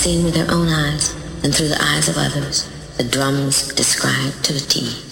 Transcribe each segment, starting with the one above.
seen with their own eyes and through the eyes of others, the drums described to the a T.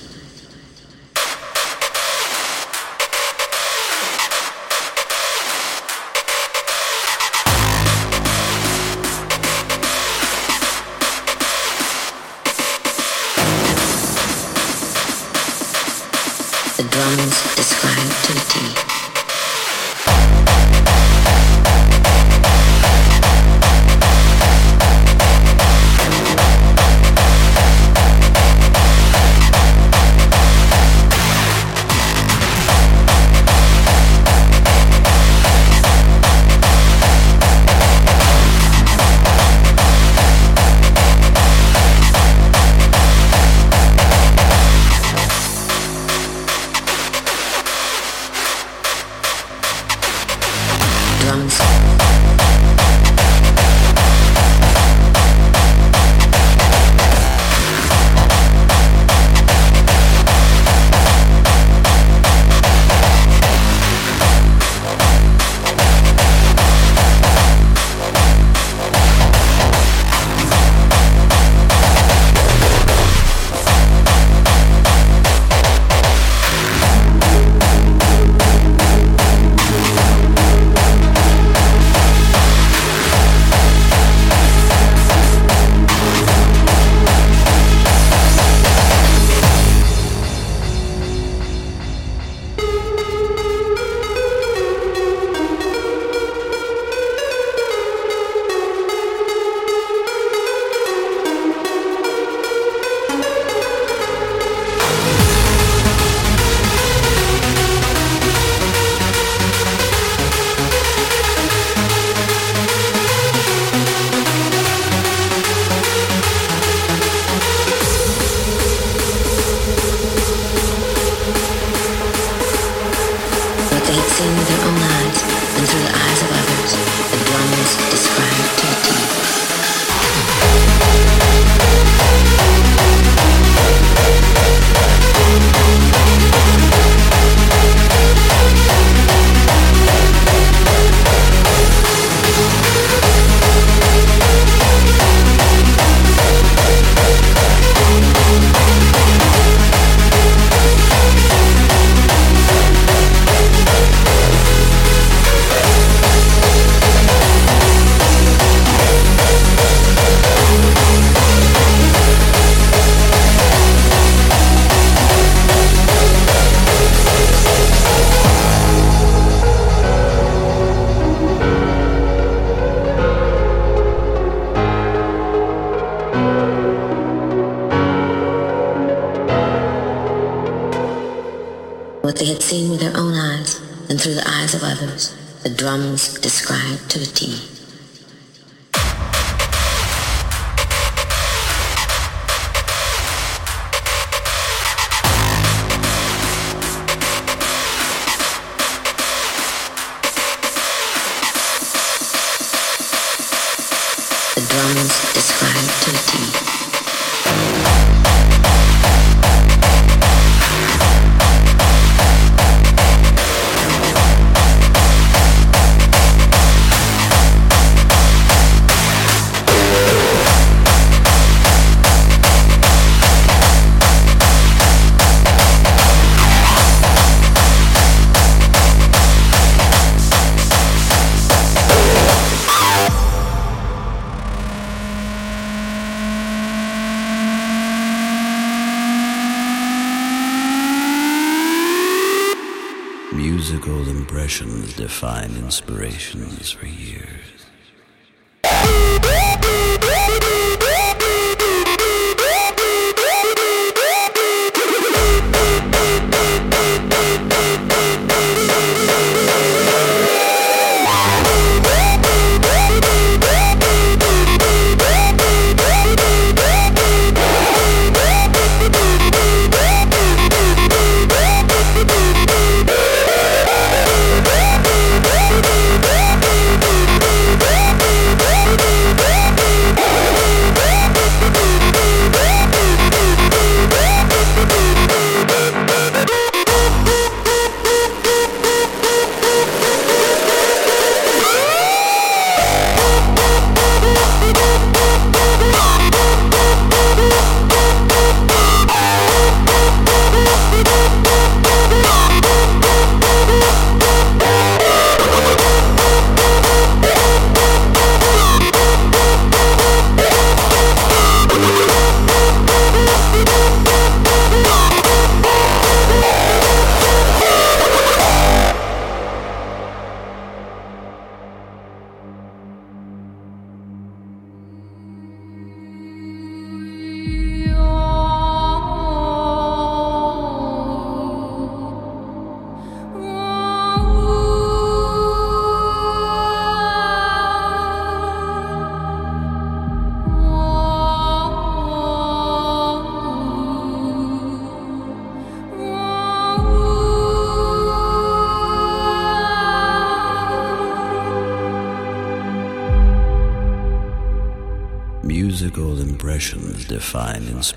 define inspirations for years.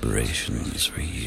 Define inspirations for years.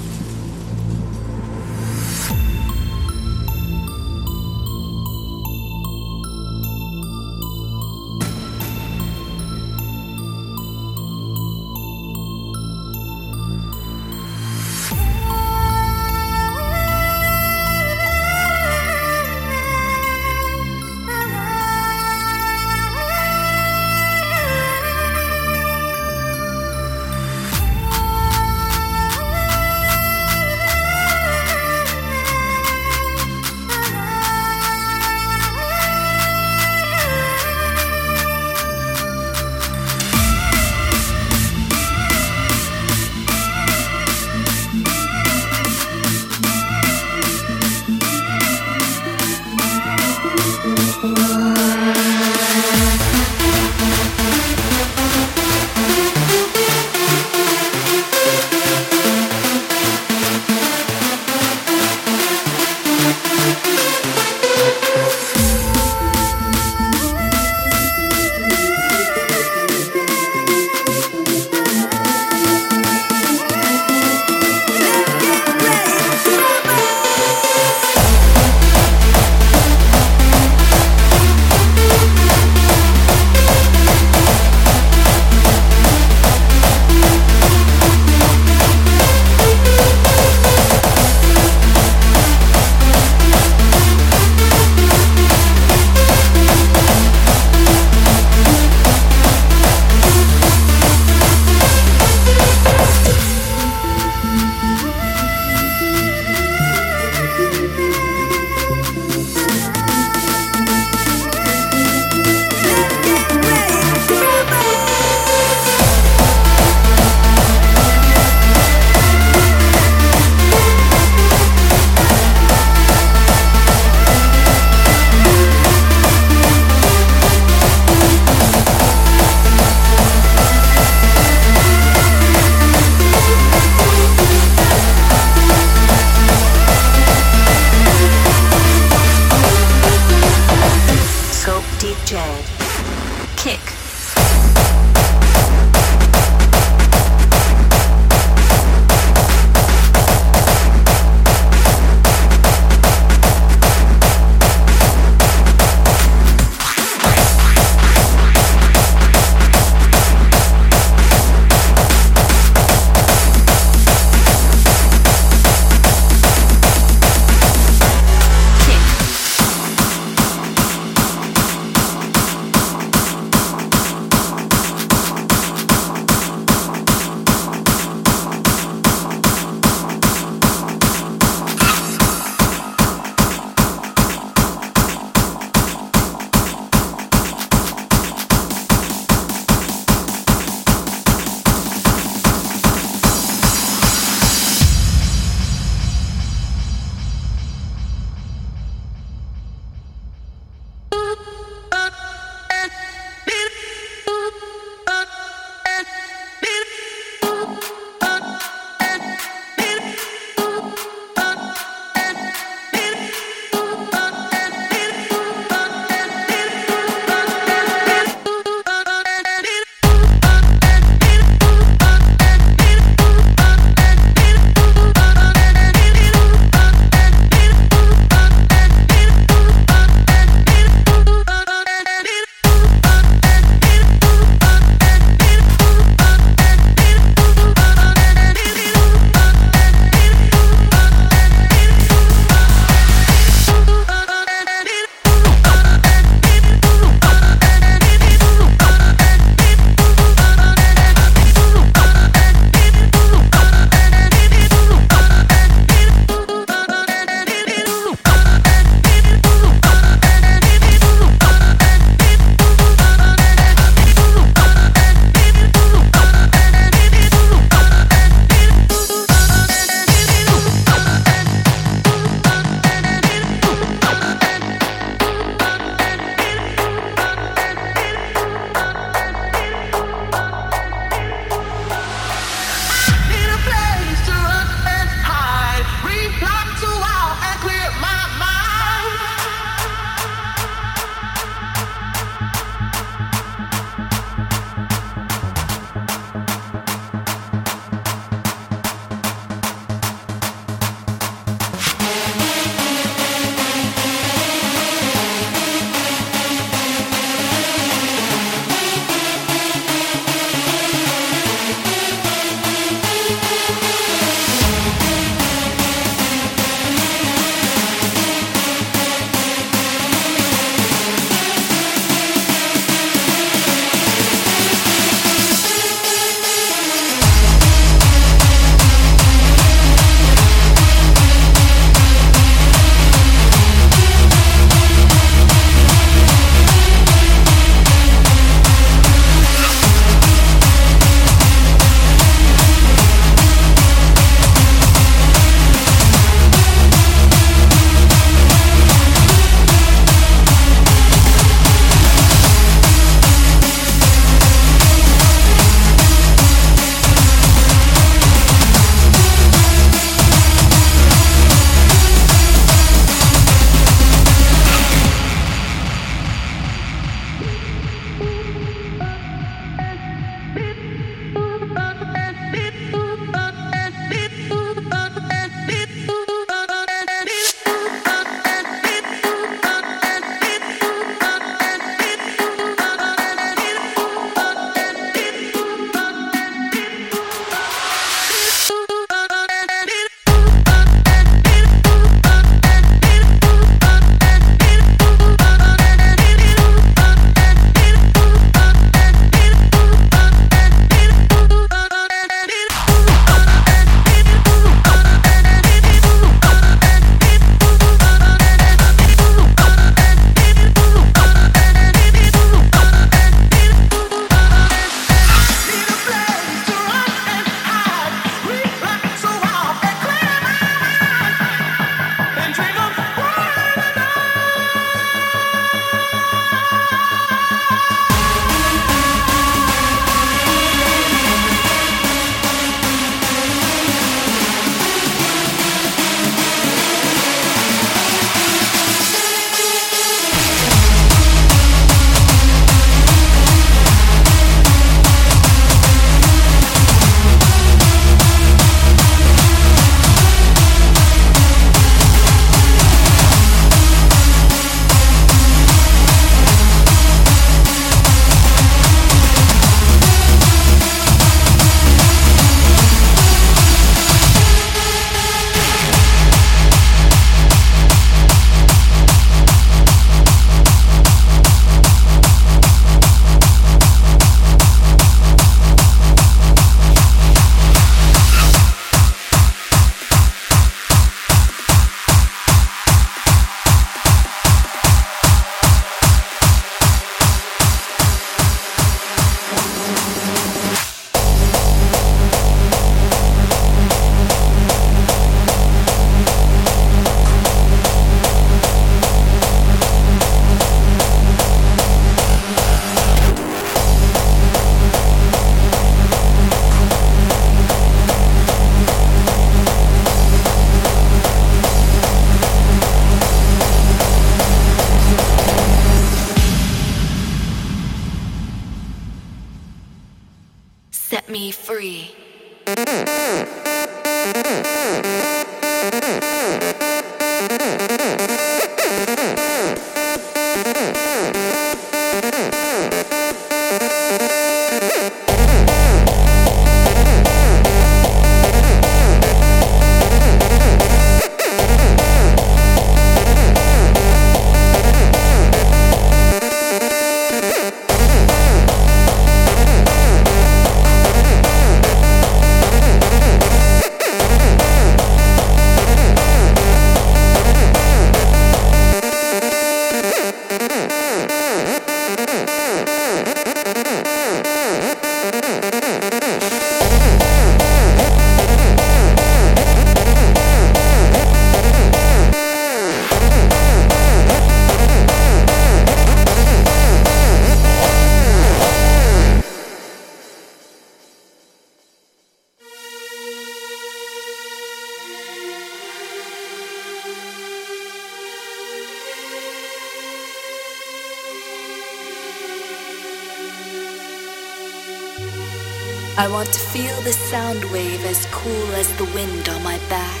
Want to feel the sound wave as cool as the wind on my back.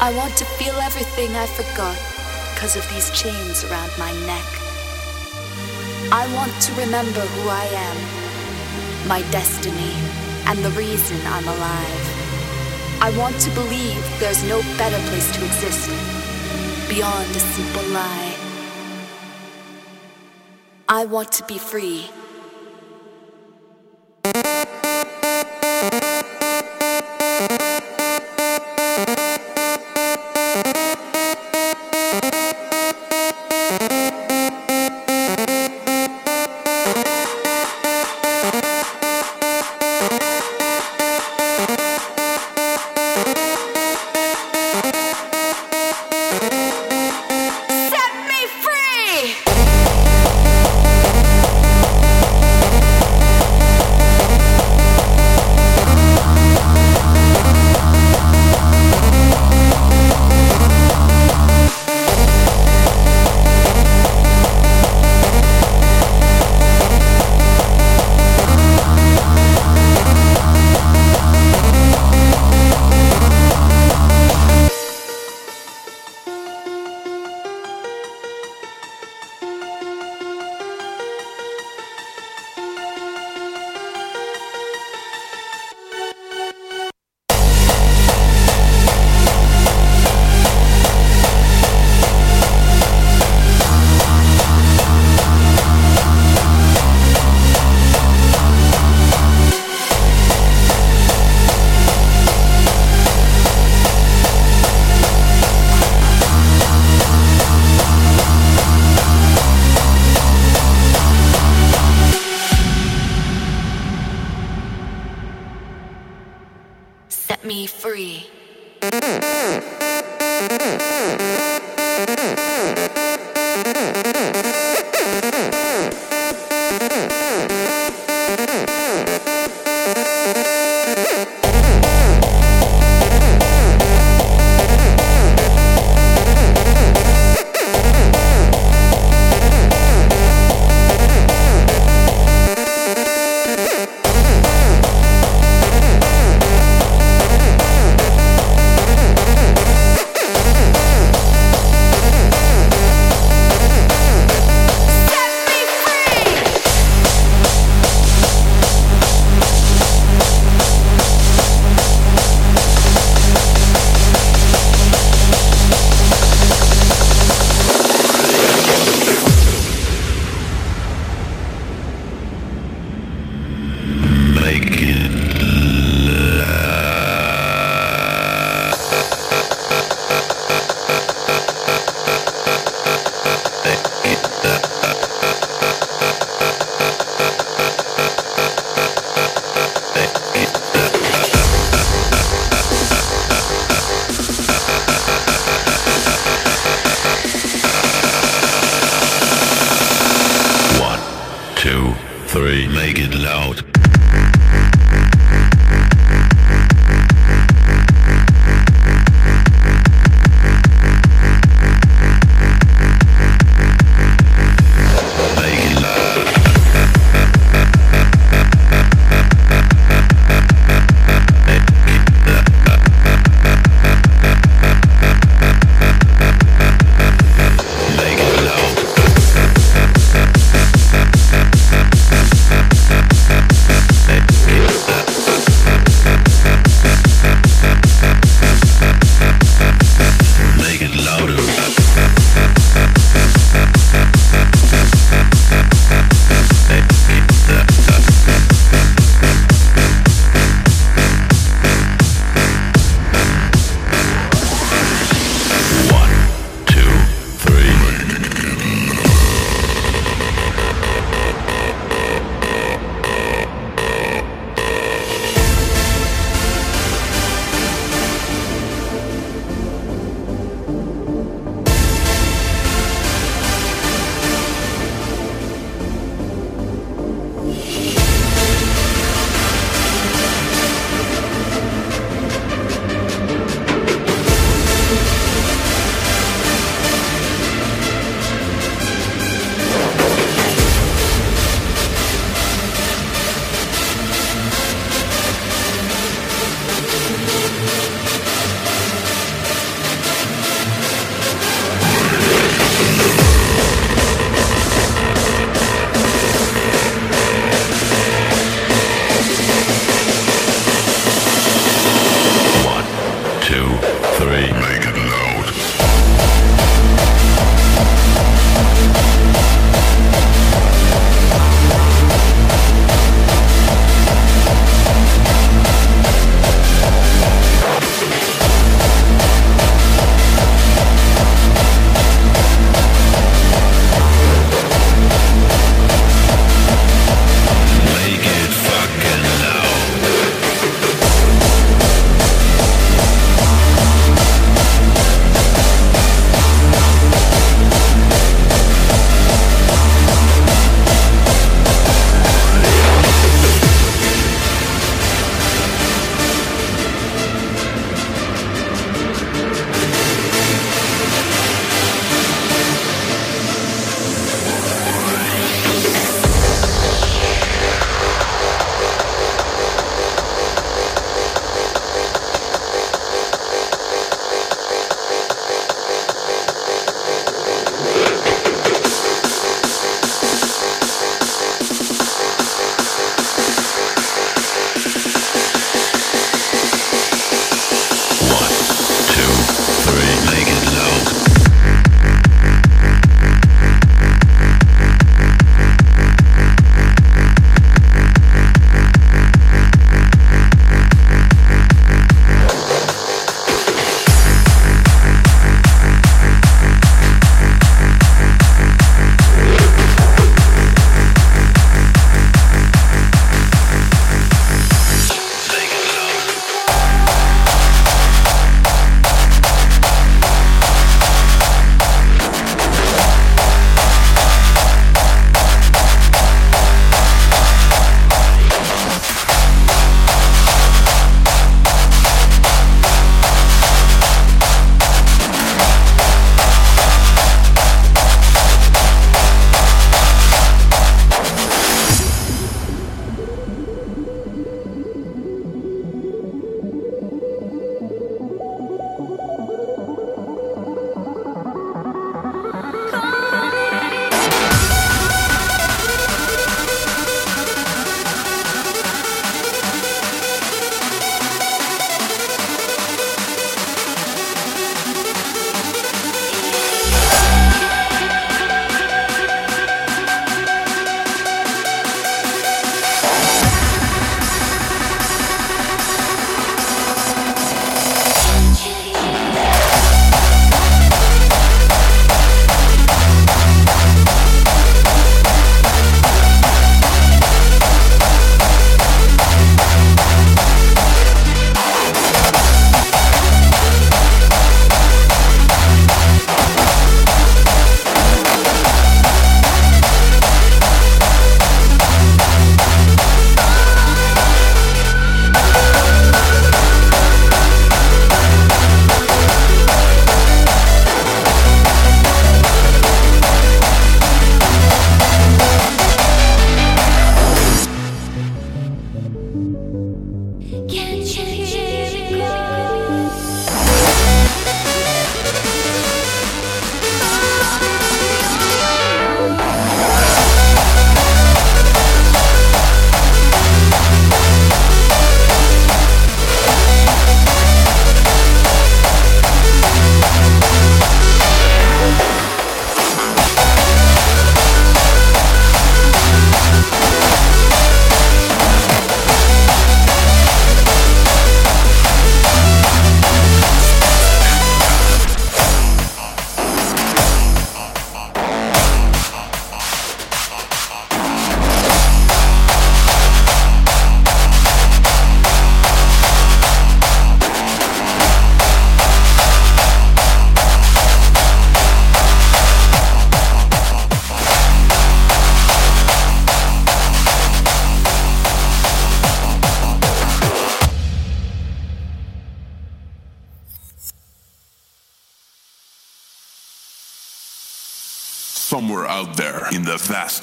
I want to feel everything I forgot because of these chains around my neck. I want to remember who I am, my destiny, and the reason I'm alive. I want to believe there's no better place to exist beyond a simple lie. I want to be free.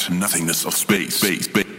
Nothingness of space, space, space,